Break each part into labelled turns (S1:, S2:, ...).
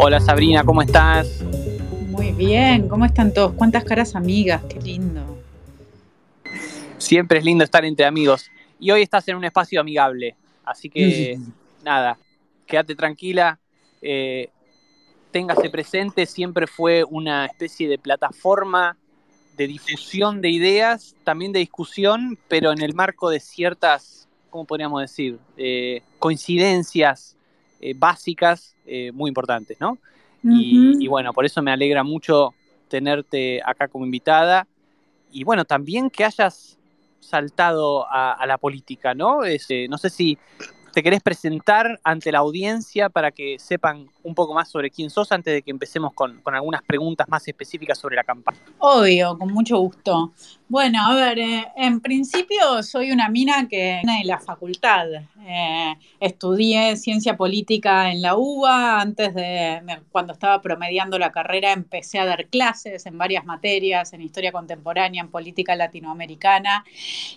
S1: Hola Sabrina, ¿cómo estás?
S2: Muy bien, ¿cómo están todos? ¿Cuántas caras amigas? Qué lindo.
S1: Siempre es lindo estar entre amigos. Y hoy estás en un espacio amigable. Así que, nada, quédate tranquila. Eh, téngase presente, siempre fue una especie de plataforma de difusión de ideas, también de discusión, pero en el marco de ciertas, ¿cómo podríamos decir? Eh, coincidencias eh, básicas eh, muy importantes, ¿no? y, bueno, por eso me alegra mucho tenerte acá como invitada. Y bueno, también que hayas saltado a, la política, ¿no? no sé si te querés presentar ante la audiencia para que sepan un poco más sobre quién sos antes de que empecemos con, algunas preguntas más específicas sobre la campaña.
S2: Obvio, con mucho gusto. Bueno, a ver, eh, en principio soy una mina que de la facultad. Eh, estudié ciencia política en la UBA. Antes de, cuando estaba promediando la carrera, empecé a dar clases en varias materias, en historia contemporánea, en política latinoamericana.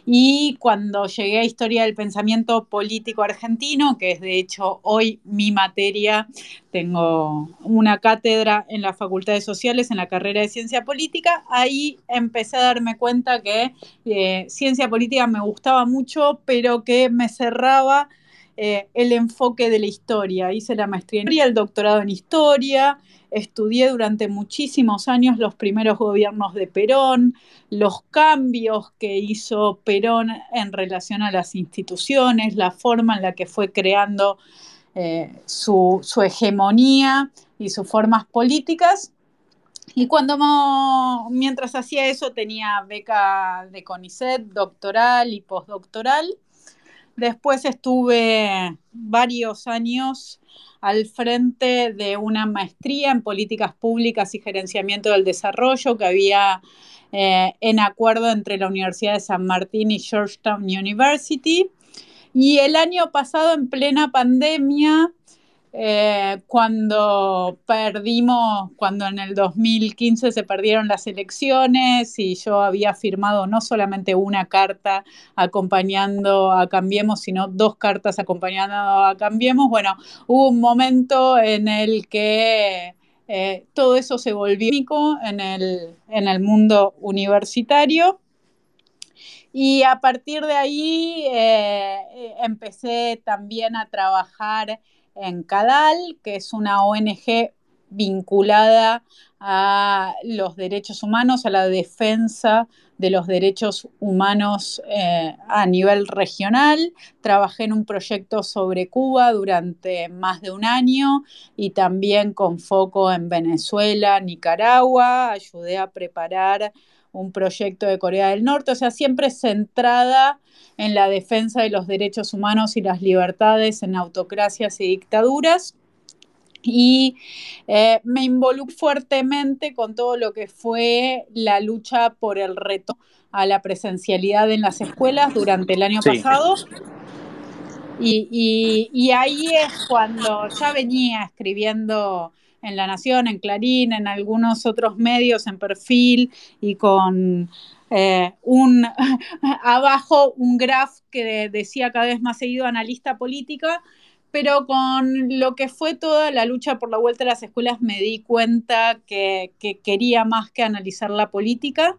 S2: Y cuando llegué a historia del pensamiento político argentino, que es de hecho hoy mi materia, tengo una cátedra en la Facultad de Sociales en la carrera de Ciencia Política. Ahí empecé a darme cuenta que eh, Ciencia Política me gustaba mucho, pero que me cerraba eh, el enfoque de la historia. Hice la maestría en historia, el doctorado en historia, estudié durante muchísimos años los primeros gobiernos de Perón, los cambios que hizo Perón en relación a las instituciones, la forma en la que fue creando eh, su, hegemonía y sus formas políticas. Y cuando mientras hacía eso tenía beca de CONICET, doctoral y postdoctoral. Después estuve varios años al frente de una maestría en políticas públicas y gerenciamiento del desarrollo que había eh, en acuerdo entre la Universidad de San Martín y Georgetown University. Y el año pasado, en plena pandemia, eh, cuando perdimos, cuando en el 2015 se perdieron las elecciones y yo había firmado no solamente una carta acompañando a Cambiemos, sino dos cartas acompañando a Cambiemos, bueno, hubo un momento en el que eh, todo eso se volvió en el, en el mundo universitario. Y a partir de ahí eh, empecé también a trabajar en CADAL, que es una ONG vinculada a los derechos humanos, a la defensa de los derechos humanos eh, a nivel regional. Trabajé en un proyecto sobre Cuba durante más de un año y también con foco en Venezuela, Nicaragua. Ayudé a preparar un proyecto de Corea del Norte, o sea, siempre centrada en la defensa de los derechos humanos y las libertades en autocracias y dictaduras. Y eh, me involucré fuertemente con todo lo que fue la lucha por el reto a la presencialidad en las escuelas durante el año pasado. Y, y, ahí es cuando ya venía escribiendo en La Nación, en Clarín, en algunos otros medios, en perfil y con eh, un abajo un graph que decía cada vez más seguido analista política, pero con lo que fue toda la lucha por la vuelta a las escuelas me di cuenta que, que quería más que analizar la política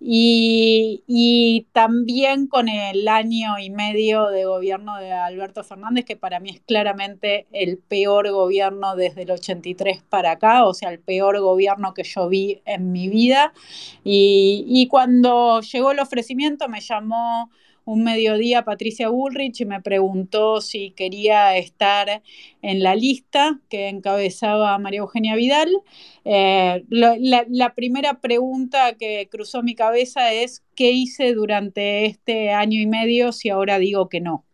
S2: y, también con el año y medio de gobierno de Alberto Fernández, que para mí es claramente el peor gobierno desde el 83 para acá, o sea, el peor gobierno que yo vi en mi vida. y cuando llegó el ofrecimiento me llamó un mediodía Patricia Bullrich y me preguntó si quería estar en la lista que encabezaba María Eugenia Vidal. Eh, la, primera pregunta que cruzó mi cabeza es, ¿qué hice durante este año y medio si ahora digo que no?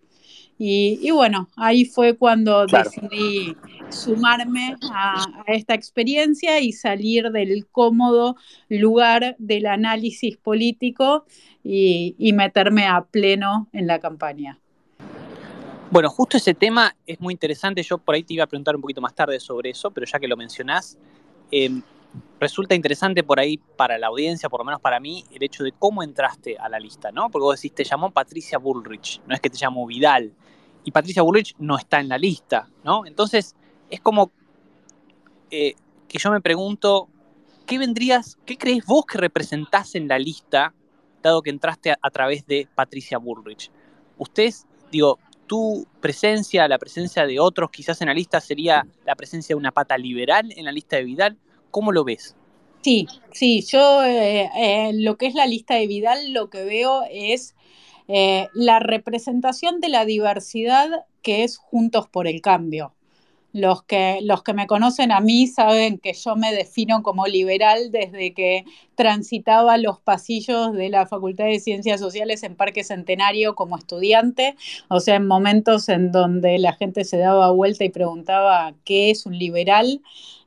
S2: Y, bueno, ahí fue cuando decidí sumarme a, esta experiencia y salir del cómodo lugar del análisis político y, meterme a pleno en la campaña.
S1: Bueno, justo ese tema es muy interesante. Yo por ahí te iba a preguntar un poquito más tarde sobre eso, pero ya que lo mencionás, em, resulta interesante por ahí para la audiencia, por lo menos para mí, el hecho de cómo entraste a la lista, ¿no? Porque vos decís, te llamó Patricia Bullrich, no es que te llamó Vidal. Y Patricia Bullrich no está en la lista, ¿no? Entonces, es como eh, que yo me pregunto, ¿qué vendrías, qué crees vos que representás en la lista, dado que entraste a, través de Patricia Bullrich? Ustedes, digo, tu presencia, la presencia de otros quizás en la lista sería la presencia de una pata liberal en la lista de Vidal. ¿Cómo lo ves?
S2: Sí, sí, yo eh, eh, lo que es la lista de Vidal lo que veo es eh, la representación de la diversidad que es Juntos por el Cambio. Los que, los que me conocen a mí saben que yo me defino como liberal desde que transitaba los pasillos de la Facultad de Ciencias Sociales en Parque Centenario como estudiante, o sea, en momentos en donde la gente se daba vuelta y preguntaba qué es un liberal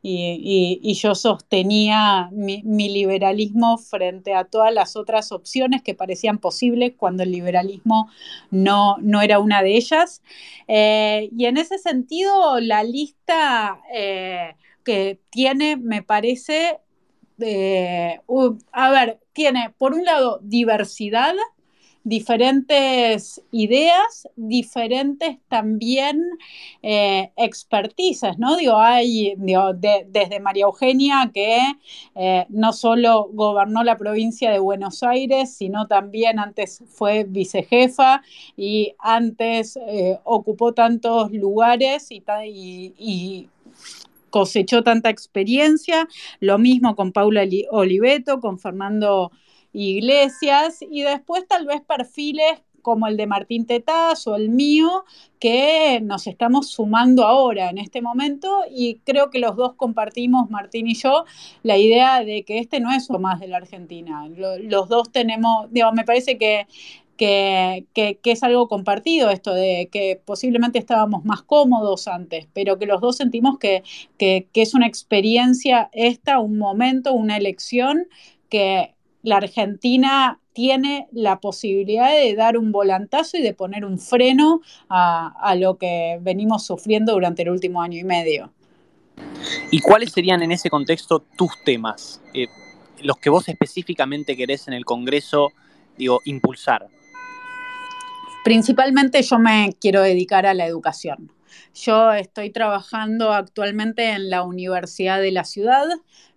S2: y, yo sostenía mi, liberalismo frente a todas las otras opciones que parecían posibles cuando el liberalismo no, no era una de ellas. Eh, y en ese sentido, la lista eh, que tiene, me parece, eh, a ver, tiene por un lado diversidad, diferentes ideas, diferentes también eh, ¿no? Digo, hay desde María Eugenia, que eh, no solo gobernó la provincia de Buenos Aires, sino también antes fue vicejefa y antes eh, ocupó tantos lugares y, y cosechó tanta experiencia. Lo mismo con Paula Oliveto, con Fernando iglesias y después tal vez perfiles como el de Martín Tetaz o el mío, que nos estamos sumando ahora en este momento y creo que los dos compartimos, Martín y yo, la idea de que este no es lo más de la Argentina. los dos tenemos, digo, me parece que, que, es algo compartido esto de que posiblemente estábamos más cómodos antes, pero que los dos sentimos que, que es una experiencia esta, un momento, una elección que la Argentina tiene la posibilidad de dar un volantazo y de poner un freno a, lo que venimos sufriendo durante el último año y medio.
S1: ¿Y cuáles serían en ese contexto tus temas? Eh, los que vos específicamente querés en el Congreso, digo, impulsar.
S2: Principalmente yo me quiero dedicar a la educación. Yo estoy trabajando actualmente en la Universidad de la Ciudad,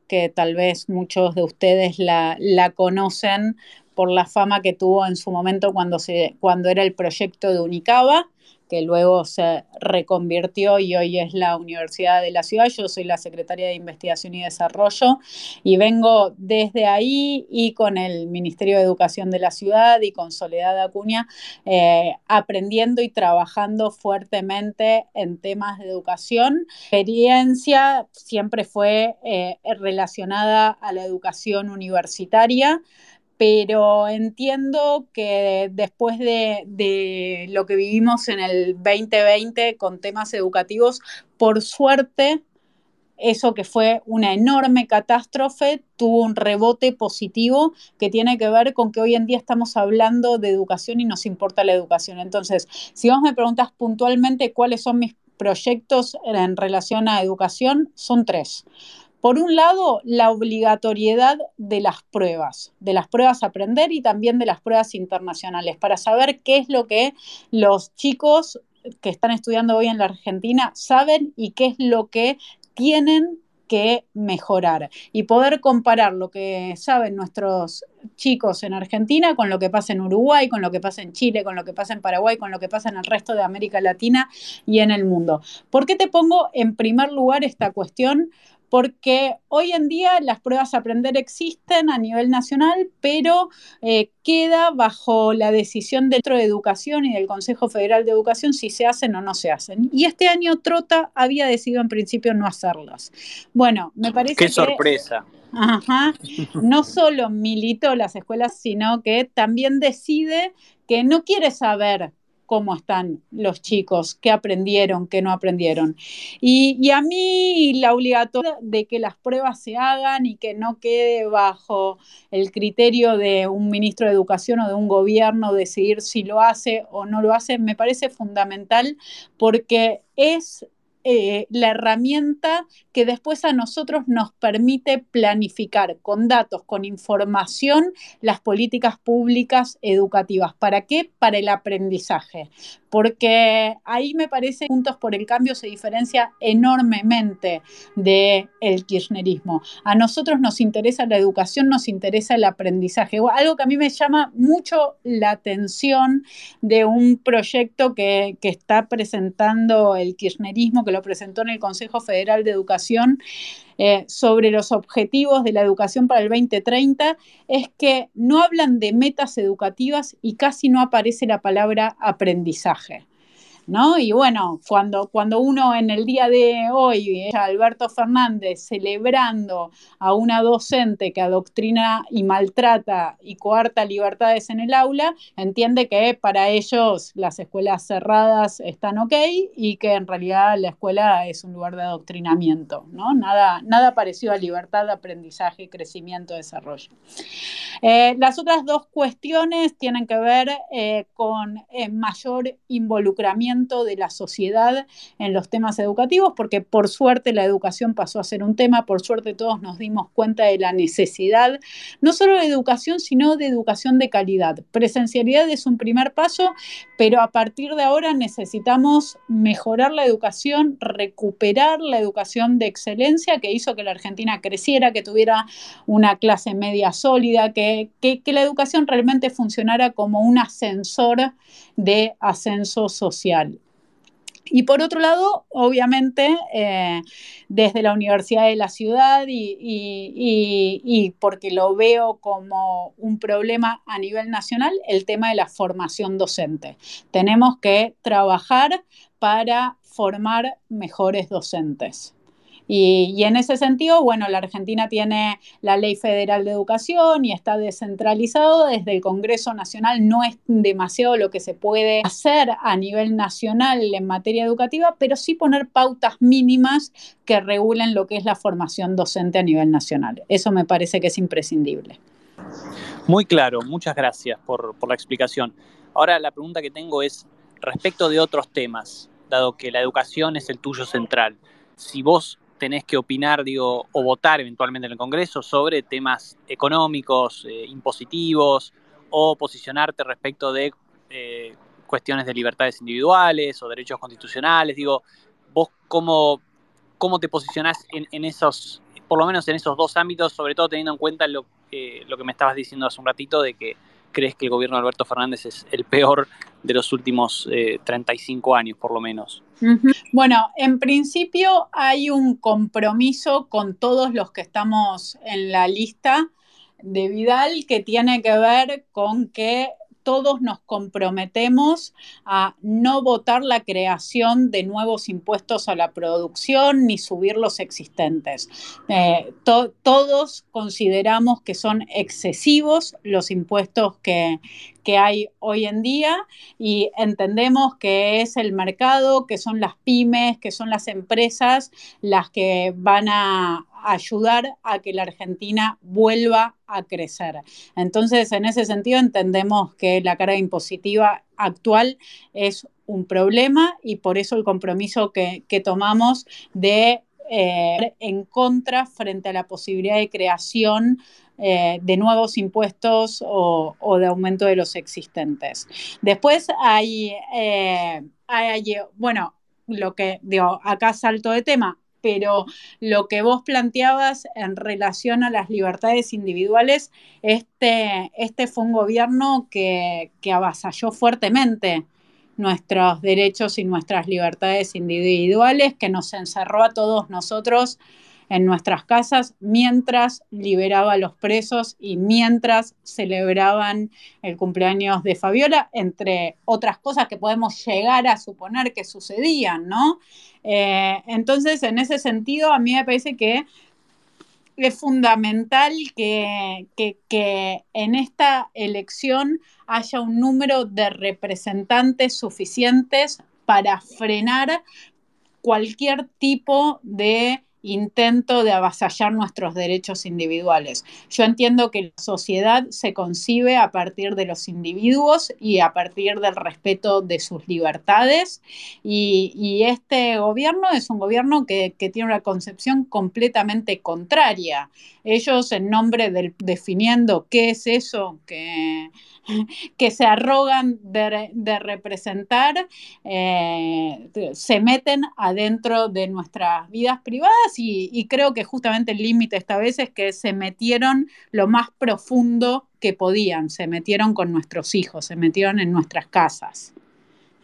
S2: que tal vez muchos de ustedes la, la conocen por la fama que tuvo en su momento cuando, se, cuando era el proyecto de Unicaba que luego se reconvirtió y hoy es la Universidad de la Ciudad. Yo soy la secretaria de Investigación y Desarrollo y vengo desde ahí y con el Ministerio de Educación de la Ciudad y con Soledad Acuña eh, aprendiendo y trabajando fuertemente en temas de educación. La experiencia siempre fue eh, relacionada a la educación universitaria pero entiendo que después de, lo que vivimos en el 2020 con temas educativos, por suerte, eso que fue una enorme catástrofe tuvo un rebote positivo que tiene que ver con que hoy en día estamos hablando de educación y nos importa la educación. Entonces, si vos me preguntas puntualmente cuáles son mis proyectos en relación a educación, son tres. Por un lado, la obligatoriedad de las pruebas, de las pruebas a aprender y también de las pruebas internacionales, para saber qué es lo que los chicos que están estudiando hoy en la Argentina saben y qué es lo que tienen que mejorar y poder comparar lo que saben nuestros chicos en Argentina con lo que pasa en Uruguay, con lo que pasa en Chile, con lo que pasa en Paraguay, con lo que pasa en el resto de América Latina y en el mundo. ¿Por qué te pongo en primer lugar esta cuestión? Porque hoy en día las pruebas a aprender existen a nivel nacional, pero eh, queda bajo la decisión del Centro de Educación y del Consejo Federal de Educación si se hacen o no se hacen. Y este año Trota había decidido en principio no hacerlas. Bueno, me parece
S1: Qué sorpresa.
S2: Ajá, no solo militó las escuelas, sino que también decide que no quiere saber cómo están los chicos, qué aprendieron, qué no aprendieron. Y, a mí la obligatoriedad de que las pruebas se hagan y que no quede bajo el criterio de un ministro de Educación o de un gobierno decidir si lo hace o no lo hace, me parece fundamental porque es eh, la herramienta que después a nosotros nos permite planificar con datos, con información, las políticas públicas educativas. ¿Para qué? Para el aprendizaje. Porque ahí me parece que Juntos por el Cambio se diferencia enormemente del el kirchnerismo. A nosotros nos interesa la educación, nos interesa el aprendizaje. Algo que a mí me llama mucho la atención de un proyecto que, que está presentando el kirchnerismo, que lo presentó en el Consejo Federal de Educación, eh, sobre los objetivos de la educación para el 2030 es que no hablan de metas educativas y casi no aparece la palabra aprendizaje. ¿No? Y bueno, cuando, cuando uno en el día de hoy, Alberto Fernández, celebrando a una docente que adoctrina y maltrata y coarta libertades en el aula, entiende que para ellos las escuelas cerradas están ok y que en realidad la escuela es un lugar de adoctrinamiento, ¿no? Nada, nada parecido a libertad, aprendizaje, crecimiento, desarrollo. Eh, las otras dos cuestiones tienen que ver eh, con eh, mayor involucramiento de la sociedad en los temas educativos, porque por suerte la educación pasó a ser un tema, por suerte todos nos dimos cuenta de la necesidad, no solo de educación, sino de educación de calidad. Presencialidad es un primer paso, pero a partir de ahora necesitamos mejorar la educación, recuperar la educación de excelencia que hizo que la Argentina creciera, que tuviera una clase media sólida, que, que, la educación realmente funcionara como un ascensor de ascenso social. Y por otro lado, obviamente, eh, desde la Universidad de la Ciudad y, porque lo veo como un problema a nivel nacional, el tema de la formación docente. Tenemos que trabajar para formar mejores docentes. Y, en ese sentido, bueno, la Argentina tiene la Ley Federal de Educación y está descentralizado. Desde el Congreso Nacional no es demasiado lo que se puede hacer a nivel nacional en materia educativa, pero sí poner pautas mínimas que regulen lo que es la formación docente a nivel nacional. Eso me parece que es imprescindible.
S1: Muy claro, muchas gracias por, por la explicación. Ahora la pregunta que tengo es respecto de otros temas, dado que la educación es el tuyo central. Si vos tenés que opinar, digo, o votar eventualmente en el Congreso sobre temas económicos, eh, impositivos, o posicionarte respecto de eh, cuestiones de libertades individuales o derechos constitucionales. Digo, vos cómo, cómo te posicionás en, esos, por lo menos en esos dos ámbitos, sobre todo teniendo en cuenta lo, eh, lo que me estabas diciendo hace un ratito de que crees que el gobierno de Alberto Fernández es el peor de los últimos 35 años, por lo menos?
S2: Bueno, en principio hay un compromiso con todos los que estamos en la lista de Vidal que tiene que ver con que todos nos comprometemos a no votar la creación de nuevos impuestos a la producción ni subir los existentes. Eh, todos consideramos que son excesivos los impuestos que, que hay hoy en día y entendemos que es el mercado, que son las pymes, que son las empresas las que van a ayudar a que la Argentina vuelva a crecer. Entonces, en ese sentido, entendemos que la carga impositiva actual es un problema y por eso el compromiso que, tomamos de eh, en contra frente a la posibilidad de creación eh, de nuevos impuestos o, de aumento de los existentes. Después hay, eh, hay, bueno, lo que digo, acá salto de tema, pero lo que vos planteabas en relación a las libertades individuales, este, este fue un gobierno que, que avasalló fuertemente nuestros derechos y nuestras libertades individuales, que nos encerró a todos nosotros en nuestras casas mientras liberaba a los presos y mientras celebraban el cumpleaños de Fabiola, entre otras cosas que podemos llegar a suponer que sucedían, ¿no? Eh, entonces, en ese sentido, a mí me parece que es fundamental que, que, en esta elección haya un número de representantes suficientes para frenar cualquier tipo de intento de avasallar nuestros derechos individuales. Yo entiendo que la sociedad se concibe a partir de los individuos y a partir del respeto de sus libertades y, este gobierno es un gobierno que, tiene una concepción completamente contraria. Ellos en nombre del definiendo qué es eso que que se arrogan de, representar, eh, se meten adentro de nuestras vidas privadas y, creo que justamente el límite esta vez es que se metieron lo más profundo que podían, se metieron con nuestros hijos, se metieron en nuestras casas.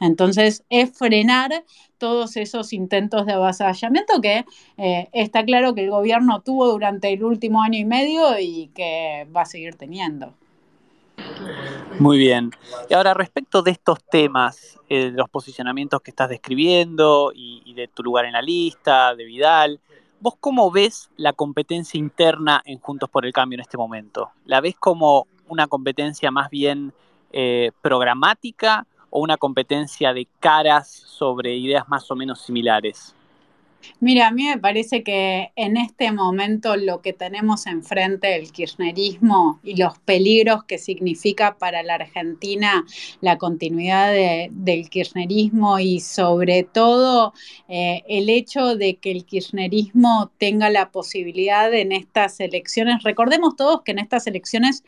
S2: Entonces, es frenar todos esos intentos de avasallamiento que eh, está claro que el gobierno tuvo durante el último año y medio y que va a seguir teniendo.
S1: Muy bien. Y ahora, respecto de estos temas, eh, los posicionamientos que estás describiendo y, de tu lugar en la lista, de Vidal, ¿vos cómo ves la competencia interna en Juntos por el Cambio en este momento? ¿La ves como una competencia más bien eh, programática o una competencia de caras sobre ideas más o menos similares?
S2: Mira, a mí me parece que en este momento lo que tenemos enfrente, el kirchnerismo y los peligros que significa para la Argentina la continuidad del kirchnerismo y sobre todo eh, el hecho de que el kirchnerismo tenga la posibilidad en estas elecciones, recordemos todos que en estas elecciones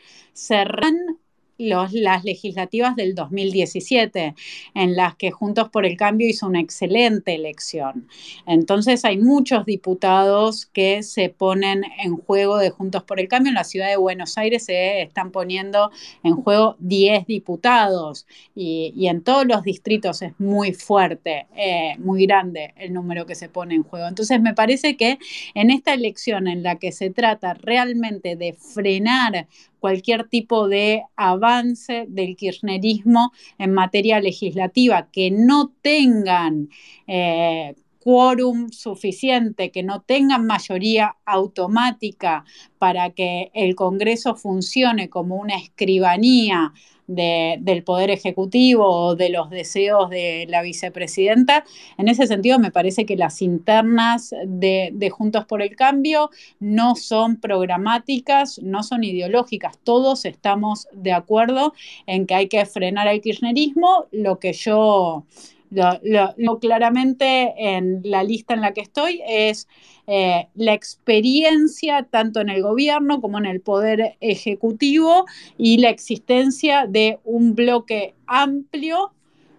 S2: las legislativas del 2017, en las que Juntos por el Cambio hizo una excelente elección. Entonces hay muchos diputados que se ponen en juego de Juntos por el Cambio. En la ciudad de Buenos Aires se están poniendo en juego 10 diputados y, en todos los distritos es muy fuerte, eh, muy grande el número que se pone en juego. Entonces me parece que en esta elección en la que se trata realmente de frenar cualquier tipo de avance del kirchnerismo en materia legislativa, que no tengan eh, quórum suficiente, que no tengan mayoría automática para que el Congreso funcione como una escribanía del Poder Ejecutivo o de los deseos de la vicepresidenta. En ese sentido, me parece que las internas de, de Juntos por el Cambio no son programáticas, no son ideológicas. Todos estamos de acuerdo en que hay que frenar el kirchnerismo. Lo que yo lo, claramente en la lista en la que estoy es eh, la experiencia tanto en el gobierno como en el poder ejecutivo y la existencia de un bloque amplio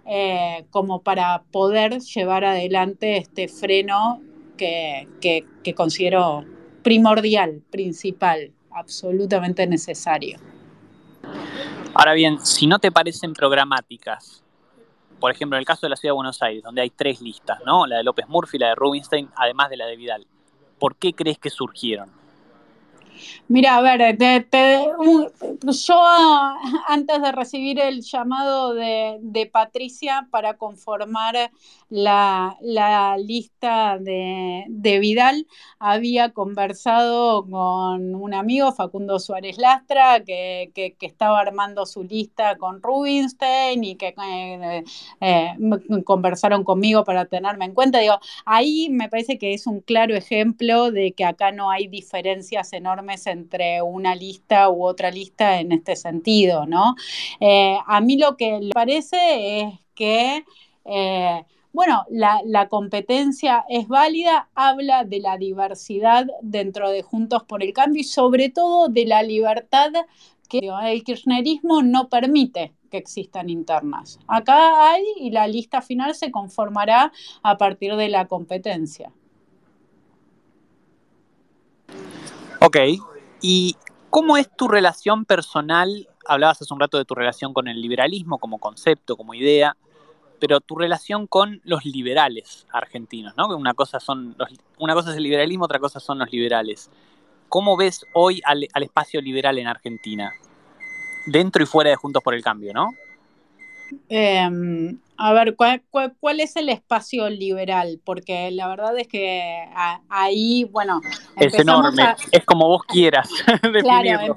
S2: eh, como para poder llevar adelante este freno que, que considero primordial, principal, absolutamente necesario.
S1: Ahora bien, si no te parecen programáticas, por ejemplo, en el caso de la Ciudad de Buenos Aires, donde hay tres listas, ¿no? La de López Murphy, la de Rubinstein, además de la de Vidal. ¿Por qué crees que surgieron?
S2: Mira, a ver, yo antes de recibir el llamado de, Patricia para conformar la, lista de, Vidal, había conversado con un amigo, Facundo Suárez Lastra, que, estaba armando su lista con Rubinstein y que eh, eh, conversaron conmigo para tenerme en cuenta. Digo, ahí me parece que es un claro ejemplo de que acá no hay diferencias enormes entre una lista u otra lista en este sentido, ¿no? Eh, a mí lo que me parece es que... Eh, bueno, la, competencia es válida, habla de la diversidad dentro de Juntos por el Cambio y sobre todo de la libertad que el kirchnerismo no permite que existan internas. Acá hay y la lista final se conformará a partir de la competencia.
S1: Ok, ¿y cómo es tu relación personal? Hablabas hace un rato de tu relación con el liberalismo como concepto, como idea, pero tu relación con los liberales argentinos, ¿no? Una cosa, son una cosa es el liberalismo, otra cosa son los liberales. ¿Cómo ves hoy al, al espacio liberal en Argentina? Dentro y fuera de Juntos por el Cambio, ¿no?
S2: Em, a ver, ¿cuál, es el espacio liberal? Porque la verdad es que ahí, bueno...
S1: Es enorme, es como vos quieras.
S2: claro,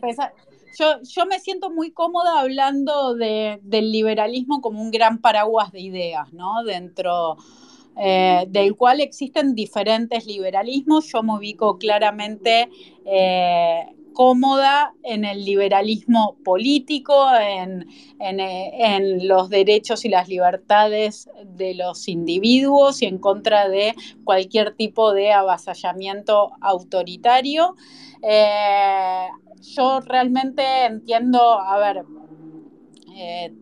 S2: yo, yo, me siento muy cómoda hablando del liberalismo como un gran paraguas de ideas, ¿no? Dentro eh, del cual existen diferentes liberalismos. Yo me ubico claramente eh, cómoda en el liberalismo político, en, los derechos y las libertades de los individuos y en contra de cualquier tipo de avasallamiento autoritario. Eh, yo realmente entiendo, a ver, eh,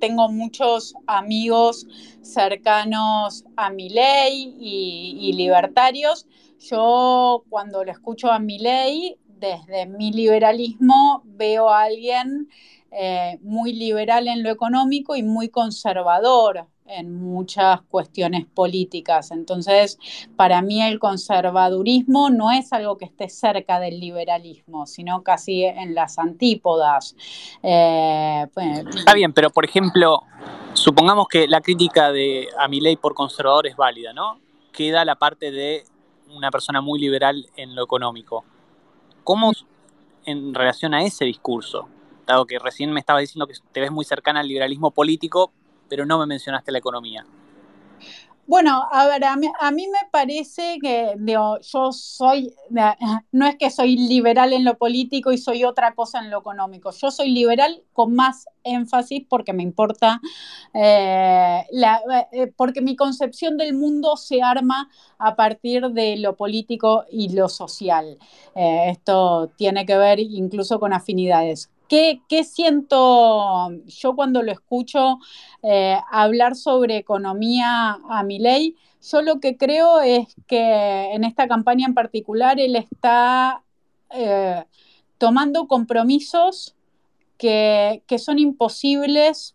S2: tengo muchos amigos cercanos a mi ley y, libertarios. Yo cuando lo escucho a mi ley, desde mi liberalismo veo a alguien eh, muy liberal en lo económico y muy conservador en muchas cuestiones políticas. Entonces, para mí el conservadurismo no es algo que esté cerca del liberalismo, sino casi en las antípodas.
S1: Eh, pues, Está bien, pero por ejemplo, supongamos que la crítica de a mi ley por conservador es válida, ¿no? Queda la parte de una persona muy liberal en lo económico. ¿Cómo en relación a ese discurso? Dado que recién me estabas diciendo que te ves muy cercana al liberalismo político, pero no me mencionaste la economía.
S2: Bueno, a ver, a mí, me parece que yo soy, no es que soy liberal en lo político y soy otra cosa en lo económico, yo soy liberal con más énfasis porque me importa, eh, eh, porque mi concepción del mundo se arma a partir de lo político y lo social. Eh, esto tiene que ver incluso con afinidades. ¿Qué, siento yo cuando lo escucho eh, hablar sobre economía a mi ley? Yo lo que creo es que en esta campaña en particular él está eh, tomando compromisos que, que son imposibles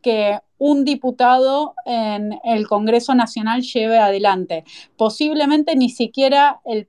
S2: que un diputado en el Congreso Nacional lleve adelante. Posiblemente ni siquiera el,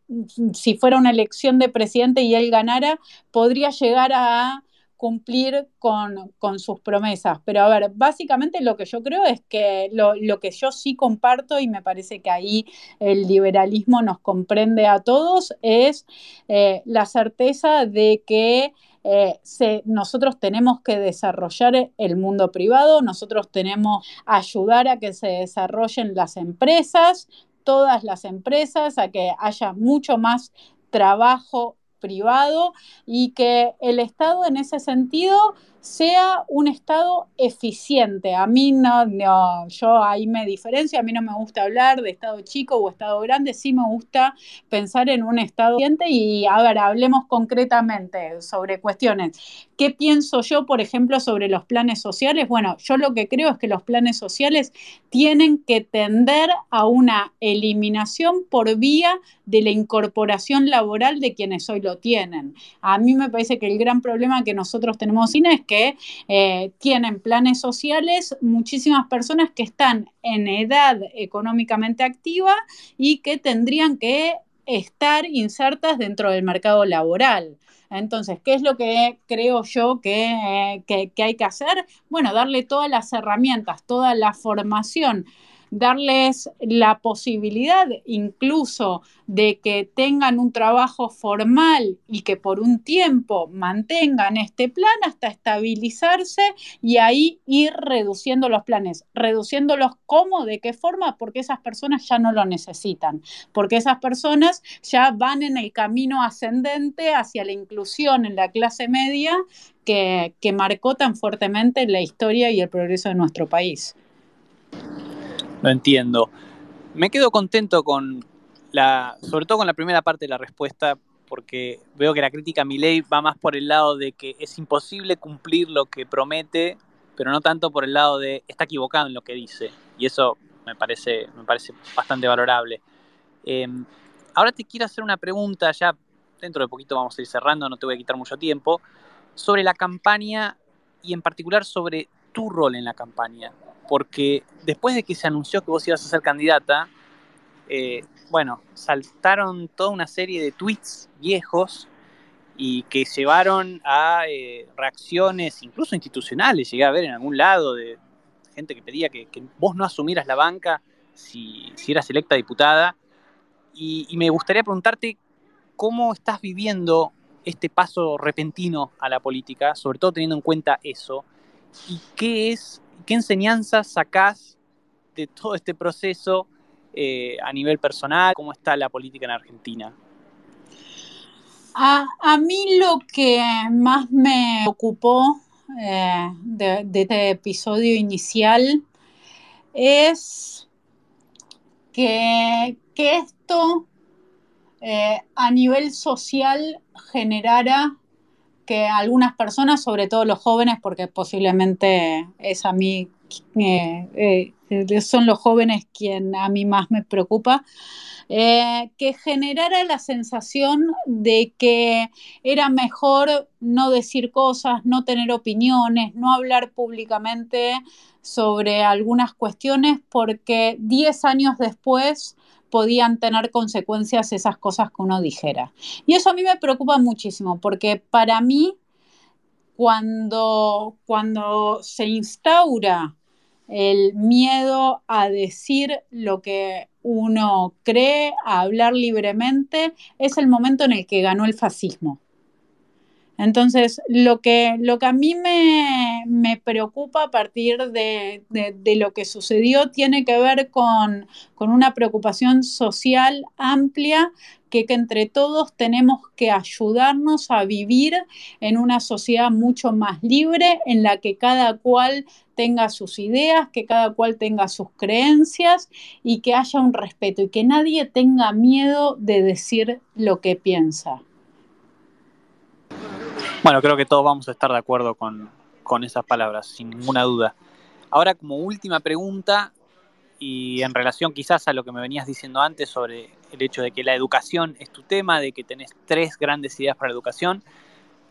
S2: si fuera una elección de presidente y él ganara, podría llegar a cumplir con, sus promesas. Pero a ver, básicamente lo que yo creo es que lo, que yo sí comparto y me parece que ahí el liberalismo nos comprende a todos es eh, la certeza de que eh, nosotros tenemos que desarrollar el mundo privado, nosotros tenemos ayudar a que se desarrollen las empresas, todas las empresas, a que haya mucho más trabajo privado y que el Estado en ese sentido sea un Estado eficiente. A mí no, no, yo ahí me diferencio, a mí no me gusta hablar de Estado chico o Estado grande, sí me gusta pensar en un Estado eficiente y a ver, hablemos concretamente sobre cuestiones. ¿Qué pienso yo, por ejemplo, sobre los planes sociales? Bueno, yo lo que creo es que los planes sociales tienen que tender a una eliminación por vía de la incorporación laboral de quienes hoy lo tienen. A mí me parece que el gran problema que nosotros tenemos es que que eh, tienen planes sociales muchísimas personas que están en edad económicamente activa y que tendrían que estar insertas dentro del mercado laboral. Entonces, ¿qué es lo que creo yo que, eh, que hay que hacer? Bueno, darle todas las herramientas, toda la formación darles la posibilidad incluso de que tengan un trabajo formal y que por un tiempo mantengan este plan hasta estabilizarse y ahí ir reduciendo los planes. Reduciéndolos cómo, de qué forma, porque esas personas ya no lo necesitan, porque esas personas ya van en el camino ascendente hacia la inclusión en la clase media que, que marcó tan fuertemente la historia y el progreso de nuestro país.
S1: No entiendo. Me quedo contento con la, sobre todo con la primera parte de la respuesta, porque veo que la crítica a mi ley va más por el lado de que es imposible cumplir lo que promete, pero no tanto por el lado de está equivocado en lo que dice. Y eso me parece, me parece bastante valorable. Em, ahora te quiero hacer una pregunta, ya dentro de poquito vamos a ir cerrando, no te voy a quitar mucho tiempo, sobre la campaña y en particular sobre tu rol en la campaña porque después de que se anunció que vos ibas a ser candidata, eh, bueno, saltaron toda una serie de tweets viejos y que llevaron a eh, reacciones incluso institucionales, llegué a ver en algún lado de gente que pedía que, vos no asumieras la banca si, eras electa diputada. Y me gustaría preguntarte cómo estás viviendo este paso repentino a la política, sobre todo teniendo en cuenta eso, y qué es ¿qué enseñanzas sacás de todo este proceso eh, a nivel personal? ¿Cómo está la política en Argentina?
S2: A, mí lo que más me ocupó eh, de, este episodio inicial es que, esto eh, a nivel social generara que algunas personas, sobre todo los jóvenes, porque posiblemente es a mí, eh, son los jóvenes quien a mí más me preocupa, eh, que generara la sensación de que era mejor no decir cosas, no tener opiniones, no hablar públicamente sobre algunas cuestiones, porque 10 años después podían tener consecuencias esas cosas que uno dijera. Y eso a mí me preocupa muchísimo, porque para mí, cuando, cuando se instaura el miedo a decir lo que uno cree, a hablar libremente, es el momento en el que ganó el fascismo. Entonces, lo que, lo que a mí me, preocupa a partir de, lo que sucedió tiene que ver con, una preocupación social amplia que, que, entre todos tenemos que ayudarnos a vivir en una sociedad mucho más libre, en la que cada cual tenga sus ideas, que cada cual tenga sus creencias y que haya un respeto y que nadie tenga miedo de decir lo que piensa.
S1: Bueno, creo que todos vamos a estar de acuerdo con, esas palabras, sin ninguna duda. Ahora, como última pregunta, y en relación quizás a lo que me venías diciendo antes sobre el hecho de que la educación es tu tema, de que tenés tres grandes ideas para la educación,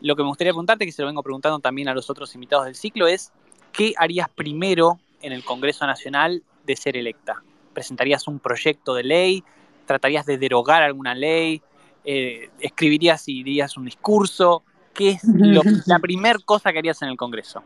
S1: lo que me gustaría preguntarte, que se lo vengo preguntando también a los otros invitados del ciclo, es ¿qué harías primero en el Congreso Nacional de ser electa? ¿Presentarías un proyecto de ley? ¿Tratarías de derogar alguna ley? Eh, ¿Escribirías y dirías un discurso? ¿Qué es la primera cosa que harías en el Congreso?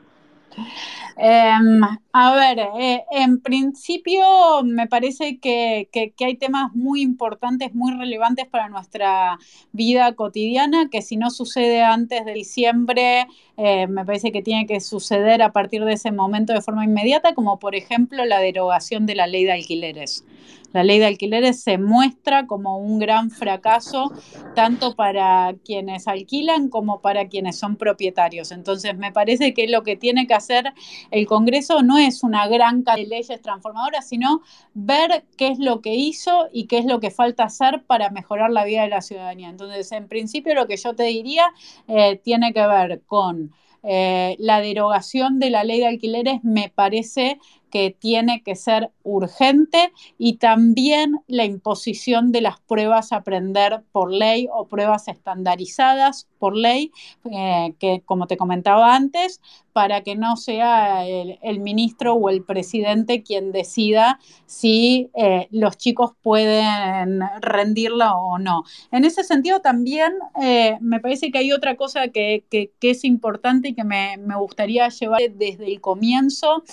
S2: Em, a ver, eh, en principio me parece que, hay temas muy importantes, muy relevantes para nuestra vida cotidiana, que si no sucede antes de diciembre, eh, me parece que tiene que suceder a partir de ese momento de forma inmediata, como por ejemplo la derogación de la ley de alquileres. La ley de alquileres se muestra como un gran fracaso tanto para quienes alquilan como para quienes son propietarios. Entonces, me parece que lo que tiene que hacer el Congreso no es una gran de leyes transformadoras, sino ver qué es lo que hizo y qué es lo que falta hacer para mejorar la vida de la ciudadanía. Entonces, en principio, lo que yo te diría eh, tiene que ver con eh, la derogación de la ley de alquileres me parece que tiene que ser urgente y también la imposición de las pruebas a aprender por ley o pruebas estandarizadas por ley, eh, que como te comentaba antes, para que no sea el, ministro o el presidente quien decida si eh, los chicos pueden rendirla o no. En ese sentido también eh, me parece que hay otra cosa que, es importante y que me, me gustaría llevar desde el comienzo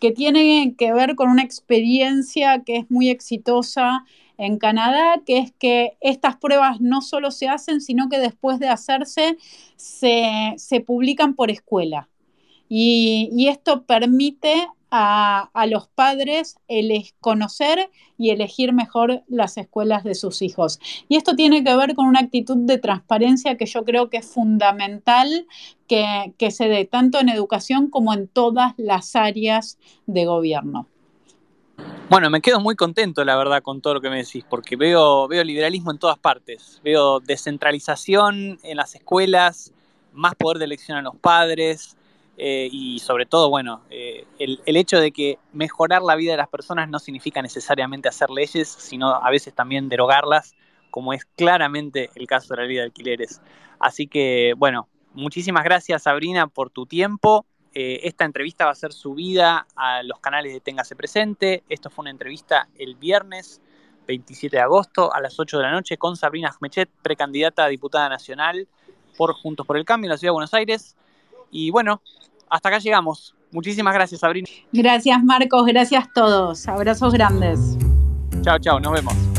S2: que tiene que ver con una experiencia que es muy exitosa en Canadá, que es que estas pruebas no solo se hacen, sino que después de hacerse se, publican por escuela. Y, esto permite a, los padres conocer y elegir mejor las escuelas de sus hijos. Y esto tiene que ver con una actitud de transparencia que yo creo que es fundamental que, se dé tanto en educación como en todas las áreas de gobierno.
S1: Bueno, me quedo muy contento, la verdad, con todo lo que me decís, porque veo, veo liberalismo en todas partes. Veo descentralización en las escuelas, más poder de elección a los padres, eh, y sobre todo, bueno, eh, el, hecho de que mejorar la vida de las personas no significa necesariamente hacer leyes, sino a veces también derogarlas, como es claramente el caso de la ley de alquileres. Así que, bueno, muchísimas gracias Sabrina por tu tiempo. Eh, esta entrevista va a ser subida a los canales de Téngase Presente. Esto fue una entrevista el viernes 27 de agosto a las 8 de la noche con Sabrina Ahmechet, precandidata a diputada nacional por Juntos por el Cambio en la Ciudad de Buenos Aires. Y bueno, hasta acá llegamos. Muchísimas gracias, Sabrina.
S2: Gracias, Marcos. Gracias a todos. Abrazos grandes.
S1: Chao, chao. Nos vemos.